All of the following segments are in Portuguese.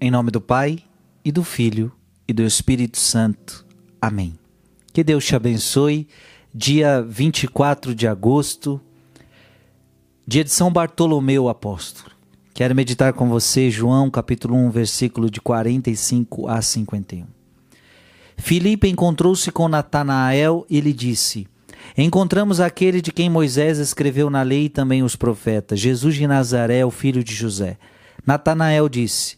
Em nome do Pai, e do Filho, e do Espírito Santo. Amém. Que Deus te abençoe. Dia 24 de agosto, dia de São Bartolomeu Apóstolo. Quero meditar com você João capítulo 1, versículo de 45 a 51. Filipe encontrou-se com Natanael e lhe disse: Encontramos aquele de quem Moisés escreveu na lei e também os profetas, Jesus de Nazaré, o filho de José. Natanael disse: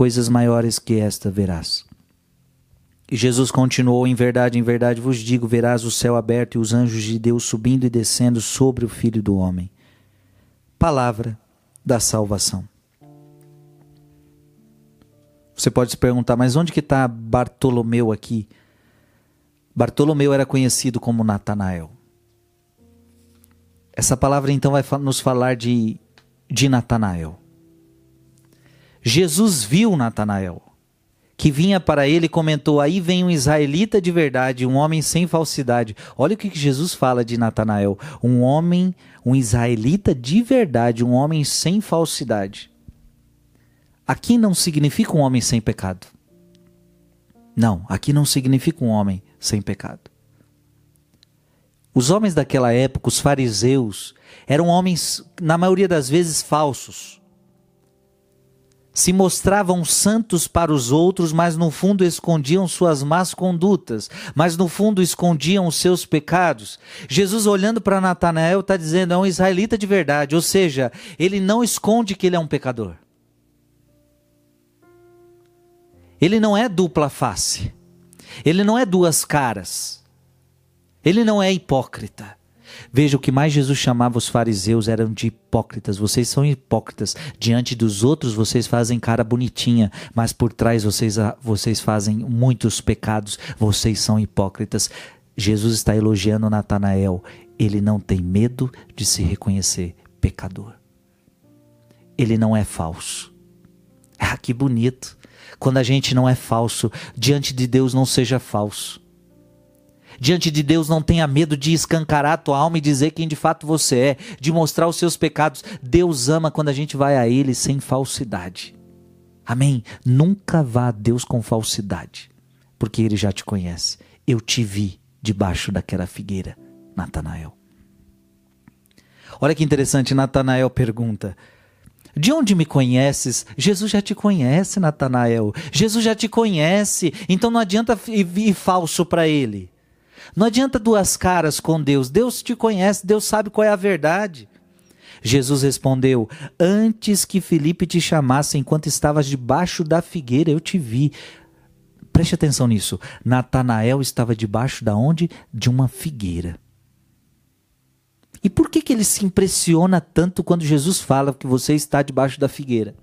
Coisas maiores que esta verás. E Jesus continuou: Em verdade, em verdade vos digo: verás o céu aberto e os anjos de Deus subindo e descendo sobre o filho do homem. Palavra da salvação. Você pode se perguntar, mas onde que está Bartolomeu aqui? Bartolomeu era conhecido como Natanael. Essa palavra então vai nos falar de, de Natanael. Jesus viu Natanael, que vinha para ele e comentou: Aí vem um israelita de verdade, um homem sem falsidade. Olha o que Jesus fala de Natanael: um homem, um israelita de verdade, um homem sem falsidade. Aqui não significa um homem sem pecado. Não, aqui não significa um homem sem pecado. Os homens daquela época, os fariseus, eram homens, na maioria das vezes, falsos. Se mostravam santos para os outros, mas no fundo escondiam suas más condutas, mas no fundo escondiam os seus pecados. Jesus, olhando para Natanael, está dizendo: é um israelita de verdade, ou seja, ele não esconde que ele é um pecador. Ele não é dupla face. Ele não é duas caras. Ele não é hipócrita. Veja o que mais Jesus chamava os fariseus eram de hipócritas. Vocês são hipócritas. Diante dos outros vocês fazem cara bonitinha, mas por trás vocês, vocês fazem muitos pecados. Vocês são hipócritas. Jesus está elogiando Natanael. Ele não tem medo de se reconhecer pecador. Ele não é falso. Ah, que bonito quando a gente não é falso. Diante de Deus, não seja falso. Diante de Deus, não tenha medo de escancarar a tua alma e dizer quem de fato você é, de mostrar os seus pecados. Deus ama quando a gente vai a Ele sem falsidade. Amém? Nunca vá a Deus com falsidade, porque Ele já te conhece. Eu te vi debaixo daquela figueira, Natanael. Olha que interessante, Natanael pergunta: de onde me conheces? Jesus já te conhece, Natanael. Jesus já te conhece. Então não adianta ir falso para ele. Não adianta duas caras com Deus. Deus te conhece, Deus sabe qual é a verdade. Jesus respondeu: Antes que Felipe te chamasse, enquanto estavas debaixo da figueira, eu te vi. Preste atenção nisso. Natanael estava debaixo da onde? De uma figueira. E por que, que ele se impressiona tanto quando Jesus fala que você está debaixo da figueira?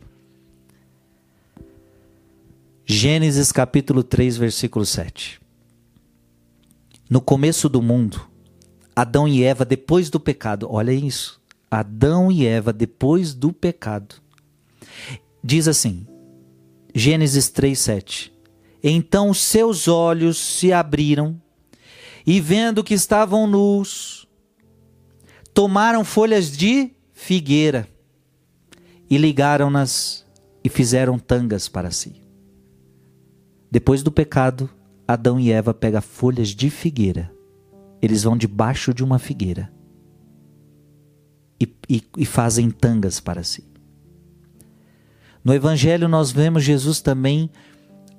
Gênesis capítulo 3, versículo 7. No começo do mundo, Adão e Eva, depois do pecado, olha isso. Adão e Eva, depois do pecado. Diz assim, Gênesis 3, 7. Então seus olhos se abriram e vendo que estavam nus, tomaram folhas de figueira e ligaram-nas e fizeram tangas para si. Depois do pecado, Adão e Eva pegam folhas de figueira. Eles vão debaixo de uma figueira e, e, e fazem tangas para si. No Evangelho, nós vemos Jesus também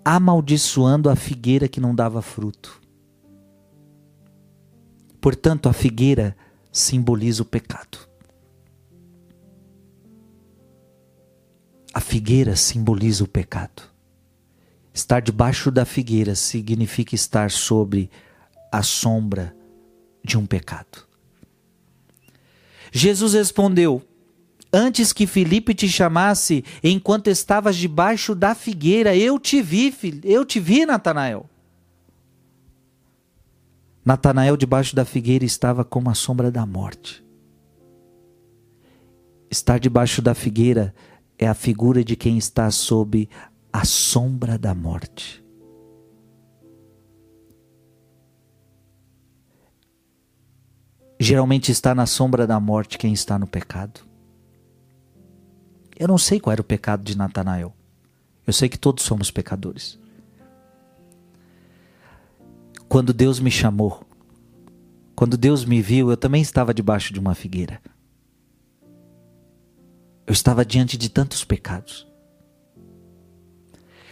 amaldiçoando a figueira que não dava fruto. Portanto, a figueira simboliza o pecado. A figueira simboliza o pecado. Estar debaixo da figueira significa estar sobre a sombra de um pecado. Jesus respondeu: Antes que Filipe te chamasse, enquanto estavas debaixo da figueira, eu te vi, eu te vi, Natanael. Natanael, debaixo da figueira, estava como a sombra da morte. Estar debaixo da figueira é a figura de quem está sob a sombra da morte. Geralmente está na sombra da morte quem está no pecado. Eu não sei qual era o pecado de Natanael. Eu sei que todos somos pecadores quando Deus me chamou, quando Deus me viu, eu também estava debaixo de uma figueira. Eu estava diante de tantos pecados.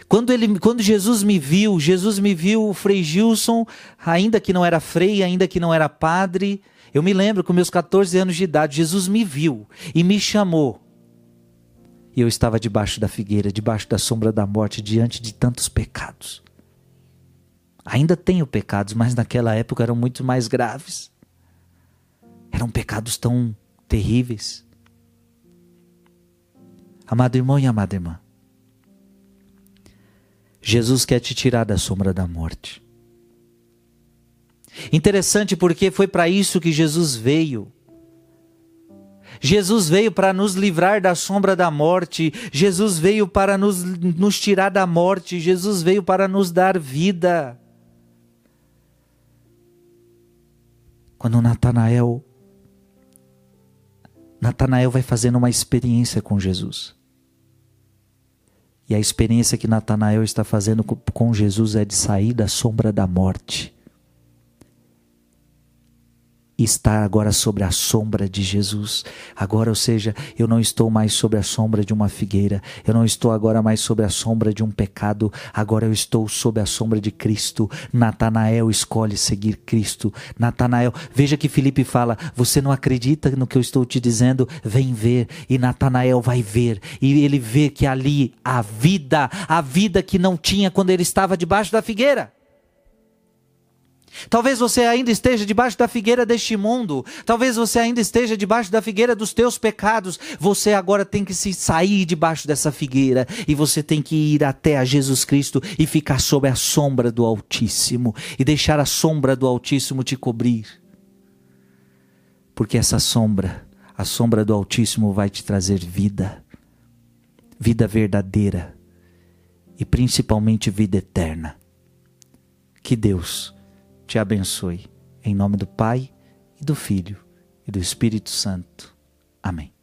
Quando, ele, quando Jesus me viu, Jesus me viu, o Frei Gilson, ainda que não era frei, ainda que não era padre, eu me lembro com meus 14 anos de idade, Jesus me viu e me chamou. E eu estava debaixo da figueira, debaixo da sombra da morte, diante de tantos pecados. Ainda tenho pecados, mas naquela época eram muito mais graves. Eram pecados tão terríveis. Amado irmão e amada irmã, Jesus quer te tirar da sombra da morte. Interessante porque foi para isso que Jesus veio. Jesus veio para nos livrar da sombra da morte, Jesus veio para nos, nos tirar da morte, Jesus veio para nos dar vida. Quando Natanael Natanael vai fazendo uma experiência com Jesus. E a experiência que Natanael está fazendo com Jesus é de sair da sombra da morte está agora sobre a sombra de Jesus. Agora, ou seja, eu não estou mais sobre a sombra de uma figueira, eu não estou agora mais sobre a sombra de um pecado, agora eu estou sob a sombra de Cristo. Natanael escolhe seguir Cristo. Natanael, veja que Felipe fala: Você não acredita no que eu estou te dizendo? Vem ver. E Natanael vai ver, e ele vê que ali a vida, a vida que não tinha quando ele estava debaixo da figueira. Talvez você ainda esteja debaixo da figueira deste mundo. Talvez você ainda esteja debaixo da figueira dos teus pecados. Você agora tem que se sair debaixo dessa figueira e você tem que ir até a Jesus Cristo e ficar sob a sombra do Altíssimo e deixar a sombra do Altíssimo te cobrir. Porque essa sombra, a sombra do Altíssimo vai te trazer vida. Vida verdadeira e principalmente vida eterna. Que Deus te abençoe. Em nome do Pai, e do Filho, e do Espírito Santo. Amém.